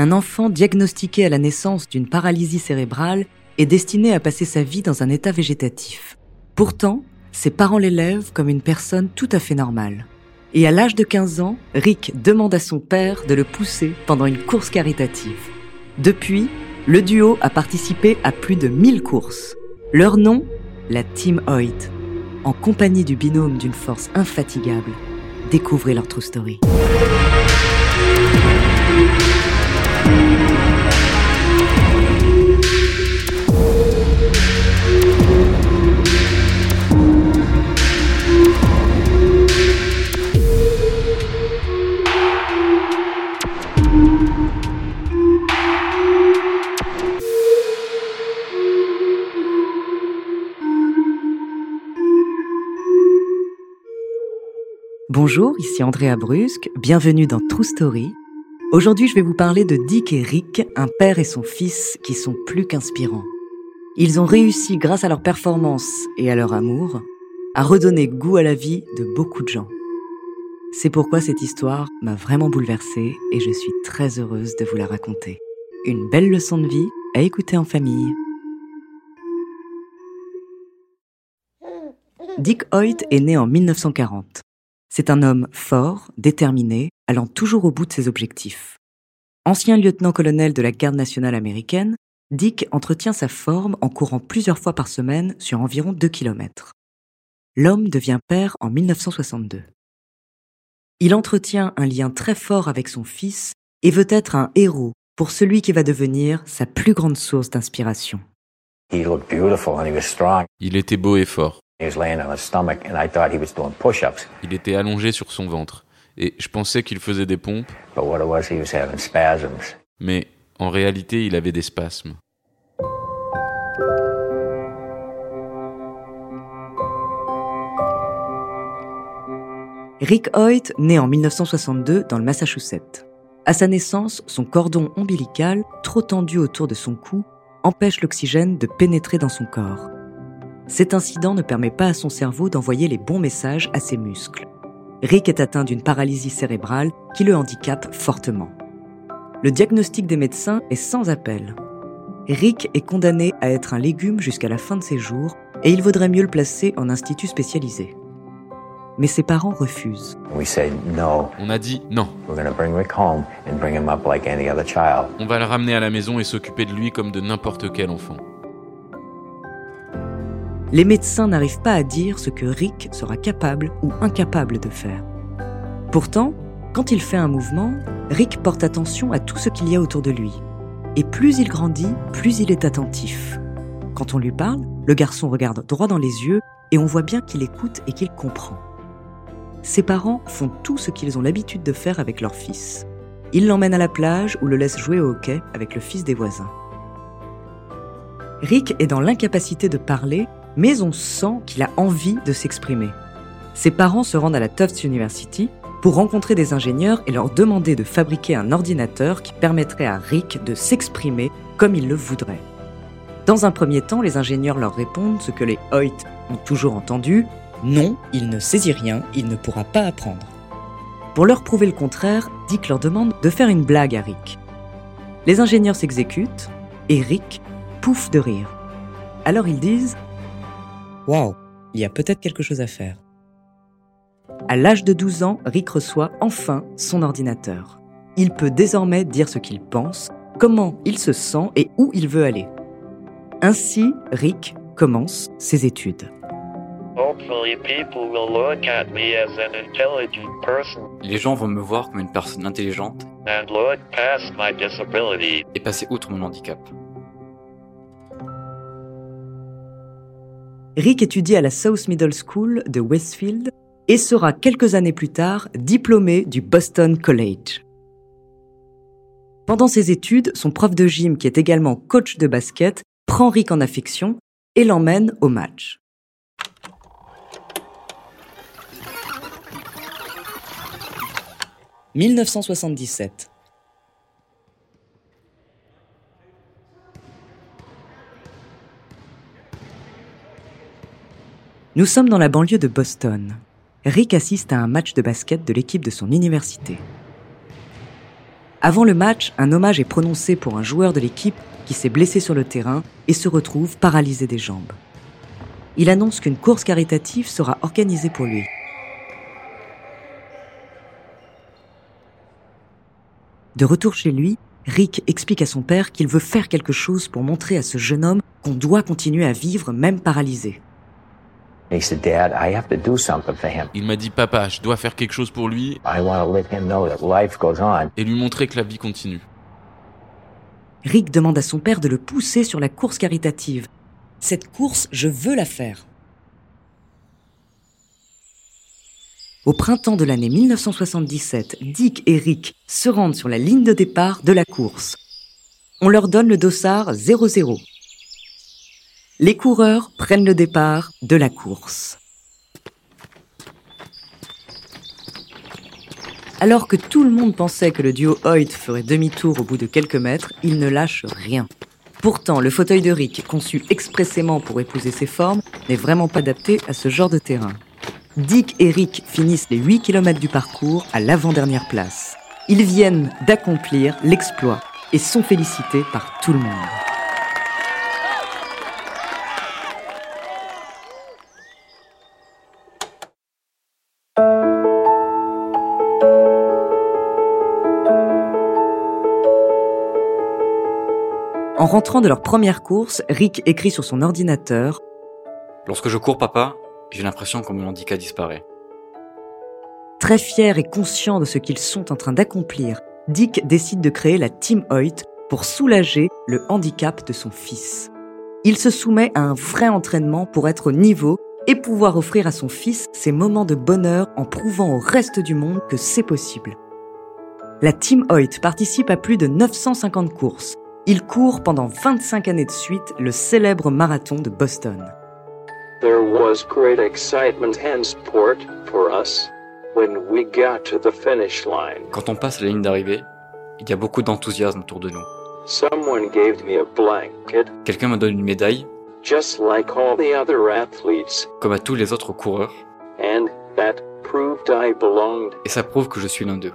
Un enfant diagnostiqué à la naissance d'une paralysie cérébrale est destiné à passer sa vie dans un état végétatif. Pourtant, ses parents l'élèvent comme une personne tout à fait normale. Et à l'âge de 15 ans, Rick demande à son père de le pousser pendant une course caritative. Depuis, le duo a participé à plus de 1000 courses. Leur nom La Team Hoyt. En compagnie du binôme d'une force infatigable, découvrez leur true story. Bonjour, ici Andrea Brusque, bienvenue dans True Story. Aujourd'hui, je vais vous parler de Dick et Rick, un père et son fils qui sont plus qu'inspirants. Ils ont réussi, grâce à leur performance et à leur amour, à redonner goût à la vie de beaucoup de gens. C'est pourquoi cette histoire m'a vraiment bouleversée et je suis très heureuse de vous la raconter. Une belle leçon de vie à écouter en famille. Dick Hoyt est né en 1940. C'est un homme fort, déterminé, allant toujours au bout de ses objectifs. Ancien lieutenant-colonel de la garde nationale américaine, Dick entretient sa forme en courant plusieurs fois par semaine sur environ 2 km. L'homme devient père en 1962. Il entretient un lien très fort avec son fils et veut être un héros pour celui qui va devenir sa plus grande source d'inspiration. He looked beautiful and he was strong. Il était beau et fort. He was laying on his stomach and I thought he was doing push-ups. Il était allongé sur son ventre. Et je pensais qu'il faisait des pompes, But what it was, he was having spasms. mais en réalité, il avait des spasmes. Rick Hoyt naît en 1962 dans le Massachusetts. À sa naissance, son cordon ombilical, trop tendu autour de son cou, empêche l'oxygène de pénétrer dans son corps. Cet incident ne permet pas à son cerveau d'envoyer les bons messages à ses muscles. Rick est atteint d'une paralysie cérébrale qui le handicape fortement. Le diagnostic des médecins est sans appel. Rick est condamné à être un légume jusqu'à la fin de ses jours et il vaudrait mieux le placer en institut spécialisé. Mais ses parents refusent. We said, no, On a dit non, on va le ramener à la maison et s'occuper de lui comme de n'importe quel enfant. Les médecins n'arrivent pas à dire ce que Rick sera capable ou incapable de faire. Pourtant, quand il fait un mouvement, Rick porte attention à tout ce qu'il y a autour de lui. Et plus il grandit, plus il est attentif. Quand on lui parle, le garçon regarde droit dans les yeux et on voit bien qu'il écoute et qu'il comprend. Ses parents font tout ce qu'ils ont l'habitude de faire avec leur fils. Ils l'emmènent à la plage ou le laissent jouer au hockey avec le fils des voisins. Rick est dans l'incapacité de parler, mais on sent qu'il a envie de s'exprimer. Ses parents se rendent à la Tufts University pour rencontrer des ingénieurs et leur demander de fabriquer un ordinateur qui permettrait à Rick de s'exprimer comme il le voudrait. Dans un premier temps, les ingénieurs leur répondent ce que les Hoyt ont toujours entendu non, il ne saisit rien, il ne pourra pas apprendre. Pour leur prouver le contraire, Dick leur demande de faire une blague à Rick. Les ingénieurs s'exécutent et Rick pouffe de rire. Alors ils disent Waouh, il y a peut-être quelque chose à faire. À l'âge de 12 ans, Rick reçoit enfin son ordinateur. Il peut désormais dire ce qu'il pense, comment il se sent et où il veut aller. Ainsi, Rick commence ses études. Les gens vont me voir comme une personne intelligente et passer outre mon handicap. Rick étudie à la South Middle School de Westfield et sera quelques années plus tard diplômé du Boston College. Pendant ses études, son prof de gym, qui est également coach de basket, prend Rick en affection et l'emmène au match. « 1977. Nous sommes dans la banlieue de Boston. Rick assiste à un match de basket de l'équipe de son université. Avant le match, un hommage est prononcé pour un joueur de l'équipe qui s'est blessé sur le terrain et se retrouve paralysé des jambes. Il annonce qu'une course caritative sera organisée pour lui. De retour chez lui, Rick explique à son père qu'il veut faire quelque chose pour montrer à ce jeune homme qu'on doit continuer à vivre même paralysé. Il m'a dit Papa, je dois faire quelque chose pour lui I want to let him know that life goes on. et lui montrer que la vie continue. Rick demande à son père de le pousser sur la course caritative. Cette course, je veux la faire. Au printemps de l'année 1977, Dick et Rick se rendent sur la ligne de départ de la course. On leur donne le dossard 00. Les coureurs prennent le départ de la course. Alors que tout le monde pensait que le duo Hoyt ferait demi-tour au bout de quelques mètres, il ne lâche rien. Pourtant, le fauteuil de Rick, conçu expressément pour épouser ses formes, n'est vraiment pas adapté à ce genre de terrain. Dick et Rick finissent les 8 km du parcours à l'avant-dernière place. Ils viennent d'accomplir l'exploit et sont félicités par tout le monde. En rentrant de leur première course, Rick écrit sur son ordinateur Lorsque je cours, papa, j'ai l'impression que mon handicap disparaît. Très fier et conscient de ce qu'ils sont en train d'accomplir, Dick décide de créer la Team Hoyt pour soulager le handicap de son fils. Il se soumet à un vrai entraînement pour être au niveau et pouvoir offrir à son fils ces moments de bonheur en prouvant au reste du monde que c'est possible. La Team Hoyt participe à plus de 950 courses. Il court pendant 25 années de suite le célèbre marathon de Boston. There was great excitement and sport for us when we got to the finish line. Quand on passe la ligne d'arrivée, il y a beaucoup d'enthousiasme autour de nous. Someone gave me a blanket, Quelqu'un me donne une médaille, just like all the other athletes, comme à tous les autres coureurs, and that proved I belonged. et ça prouve que je suis l'un d'eux.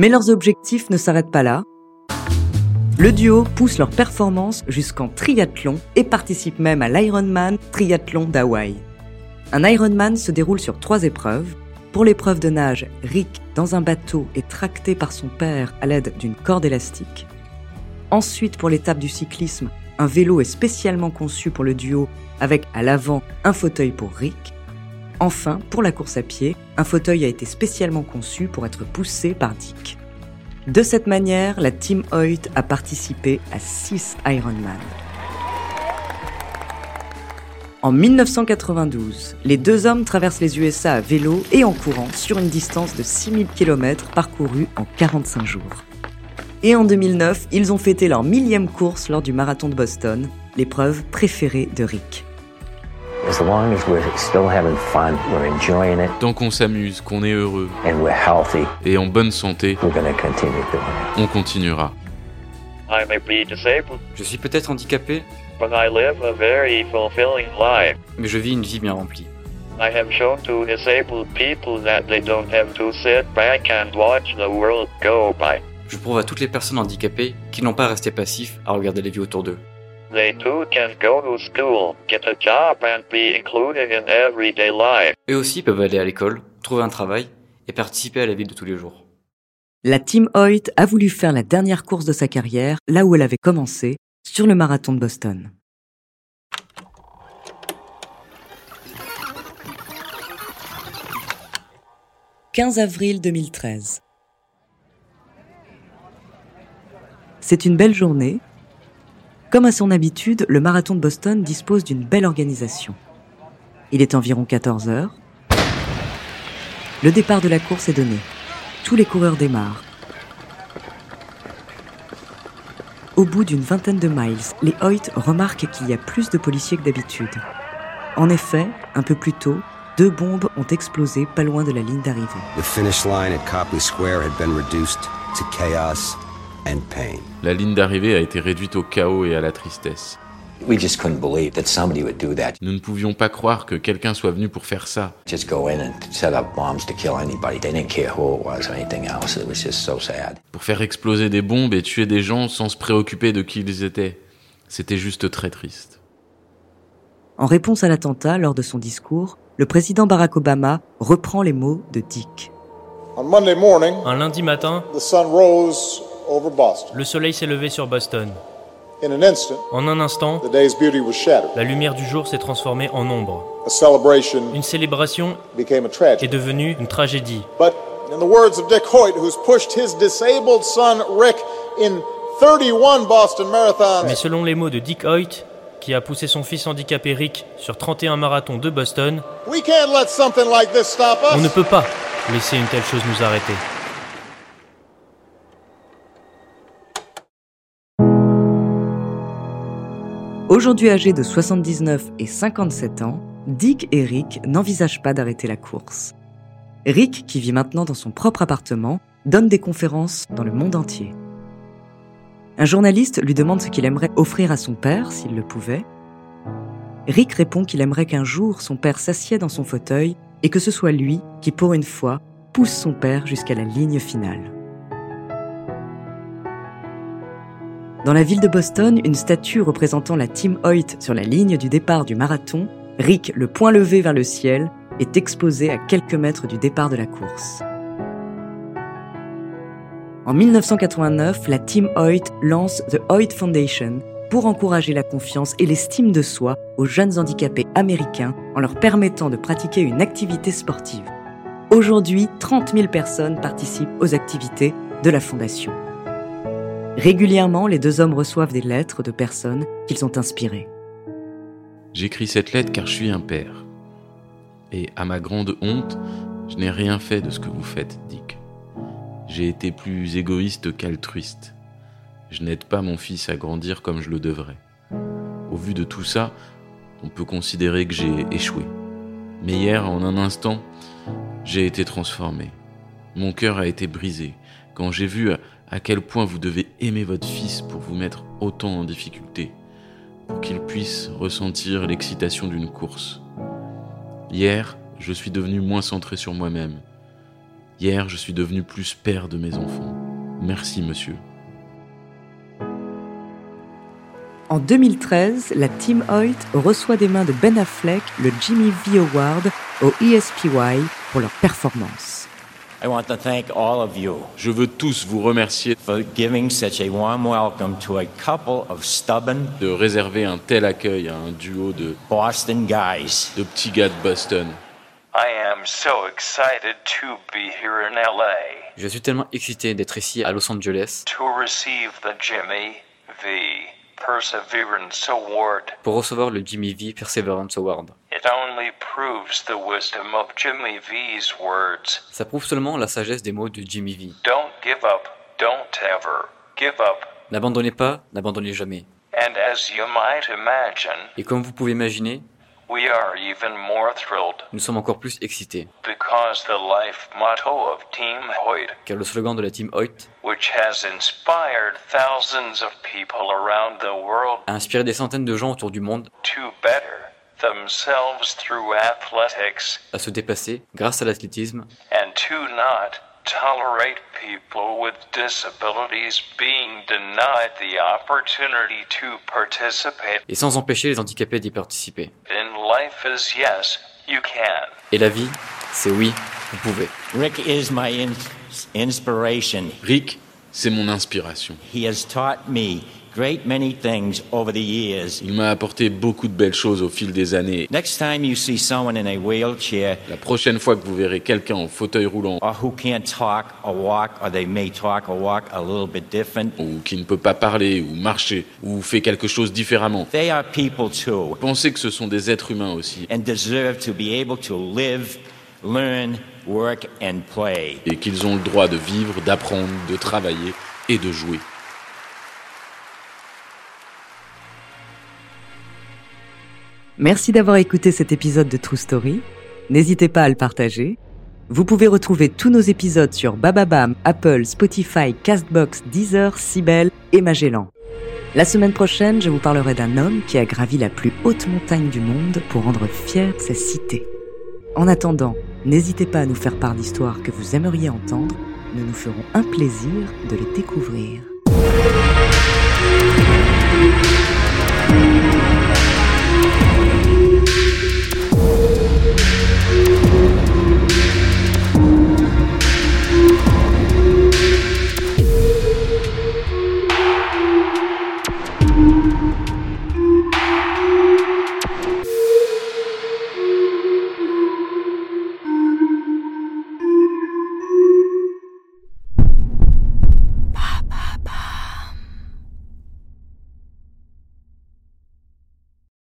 Mais leurs objectifs ne s'arrêtent pas là. Le duo pousse leur performance jusqu'en triathlon et participe même à l'Ironman Triathlon d'Hawaï. Un Ironman se déroule sur trois épreuves. Pour l'épreuve de nage, Rick, dans un bateau, est tracté par son père à l'aide d'une corde élastique. Ensuite, pour l'étape du cyclisme, un vélo est spécialement conçu pour le duo avec à l'avant un fauteuil pour Rick. Enfin, pour la course à pied, un fauteuil a été spécialement conçu pour être poussé par Dick. De cette manière, la Team Hoyt a participé à 6 Ironman. En 1992, les deux hommes traversent les USA à vélo et en courant sur une distance de 6000 km parcourue en 45 jours. Et en 2009, ils ont fêté leur millième course lors du marathon de Boston, l'épreuve préférée de Rick. As long as we're still having fun, we're enjoying it, Tant qu'on s'amuse, qu'on est heureux and we're healthy, et en bonne santé, we're going to continue doing it. on continuera. I may be disabled, Je suis peut-être handicapé, but I live a very fulfilling life. mais je vis une vie bien remplie. I have shown to disabled people that they don't have to sit back and watch the world go by. Je prouve à toutes les personnes handicapées qu'ils n'ont pas à rester passifs à regarder la vie autour d'eux. They too can go to school, get a job, and be included in everyday life. Eux aussi peuvent aller à l'école, trouver un travail et participer à la vie de tous les jours. La Team Hoyt a voulu faire la dernière course de sa carrière là où elle avait commencé, sur le marathon de Boston. « 15 avril 2013. C'est une belle journée. Comme à son habitude, le marathon de Boston dispose d'une belle organisation. Il est environ 14 heures. Le départ de la course est donné. Tous les coureurs démarrent. Au bout d'une vingtaine de miles, les Hoyt remarquent qu'il y a plus de policiers que d'habitude. En effet, un peu plus tôt, deux bombes ont explosé pas loin de la ligne d'arrivée. The finish line at Copley Square had been reduced to chaos and pain. La ligne d'arrivée a été réduite au chaos et à la tristesse. We just couldn't believe that somebody would do that. Nous ne pouvions pas croire que quelqu'un soit venu pour faire ça. Just go in and set up bombs to kill anybody. They didn't care who it was or anything else. It was just so sad. Pour faire exploser des bombes et tuer des gens sans se préoccuper de qui ils étaient. C'était juste très triste. En réponse à l'attentat, lors de son discours, le président Barack Obama reprend les mots de Dick. On Monday morning, Un lundi matin, le soleil s'est levé sur Boston. En un instant, la lumière du jour s'est transformée en ombre. Une célébration est devenue une tragédie. But in the words of Dick Hoyt, who's pushed his disabled son Rick in 31 Boston marathons, Mais selon les mots de Dick Hoyt, qui a poussé son fils handicapé Rick sur 31 marathons de Boston, on ne peut pas laisser une telle chose nous arrêter. Aujourd'hui âgés de 79 et 57 ans, Dick et Rick n'envisagent pas d'arrêter la course. Rick, qui vit maintenant dans son propre appartement, donne des conférences dans le monde entier. Un journaliste lui demande ce qu'il aimerait offrir à son père s'il le pouvait. Rick répond qu'il aimerait qu'un jour son père s'assied dans son fauteuil et que ce soit lui qui, pour une fois, pousse son père jusqu'à la ligne finale. Dans la ville de Boston, une statue représentant la Team Hoyt sur la ligne du départ du marathon, Rick, le poing levé vers le ciel, est exposée à quelques mètres du départ de la course. En 1989, la Team Hoyt lance The Hoyt Foundation pour encourager la confiance et l'estime de soi aux jeunes handicapés américains en leur permettant de pratiquer une activité sportive. Aujourd'hui, 30 000 personnes participent aux activités de la fondation. Régulièrement, les deux hommes reçoivent des lettres de personnes qu'ils ont inspirées. J'écris cette lettre car je suis un père. Et à ma grande honte, je n'ai rien fait de ce que vous faites, Dick. J'ai été plus égoïste qu'altruiste. Je n'aide pas mon fils à grandir comme je le devrais. Au vu de tout ça, on peut considérer que j'ai échoué. Mais hier, en un instant, j'ai été transformé. Mon cœur a été brisé quand j'ai vu à quel point vous devez aimer votre fils pour vous mettre autant en difficulté, pour qu'il puisse ressentir l'excitation d'une course. Hier, je suis devenu moins centré sur moi-même. Hier, je suis devenu plus père de mes enfants. Merci, monsieur. En 2013, la Team Hoyt reçoit des mains de Ben Affleck le Jimmy V Award au ESPY pour leur performance. I want to thank all of you Je veux tous vous remercier for giving such a warm welcome to a couple of stubborn de réserver un tel accueil à un duo de, Boston guys. de petits gars de Boston. I am so excited to be here in LA Je suis tellement excité d'être ici à Los Angeles to receive the Jimmy V Perseverance Award. pour recevoir le Jimmy V Perseverance Award. It only proves the wisdom of Jimmy V's words. Ça prouve seulement la sagesse des mots de Jimmy V. Don't give up, don't ever give up. N'abandonnez pas, n'abandonnez jamais. And as you might imagine, Et comme vous pouvez imaginer, we are even more thrilled nous sommes encore plus excités, because the life motto of Team Hoyt, car le slogan de la Team Hoyt which has inspired thousands of people around the world a inspiré des centaines de gens autour du monde themselves through athletics à se dépasser grâce à l'athlétisme and to not tolerate people with disabilities being denied the opportunity to participate Et sans empêcher les handicapés d'y participer. in life is yes, you can. Et la vie, c'est oui, vous pouvez. Rick is my in- inspiration. Rick, c'est mon inspiration. He has taught me great many things over the years. Il m'a apporté beaucoup de belles choses au fil des années. Next time you see someone in a wheelchair La prochaine fois que vous verrez quelqu'un en fauteuil roulant or who can't talk or walk, or they may talk or walk a little bit different, ou qui ne peut pas parler ou marcher ou fait quelque chose différemment, they are people too pensez que ce sont des êtres humains aussi and deserve to be able to live, learn, work, and play. et qu'ils ont le droit de vivre, d'apprendre, de travailler et de jouer. Merci d'avoir écouté cet épisode de True Story. N'hésitez pas à le partager. Vous pouvez retrouver tous nos épisodes sur Bababam, Apple, Spotify, Castbox, Deezer, Sibel et Magellan. La semaine prochaine, je vous parlerai d'un homme qui a gravi la plus haute montagne du monde pour rendre fière sa cité. En attendant, n'hésitez pas à nous faire part d'histoires que vous aimeriez entendre. Nous nous ferons un plaisir de les découvrir.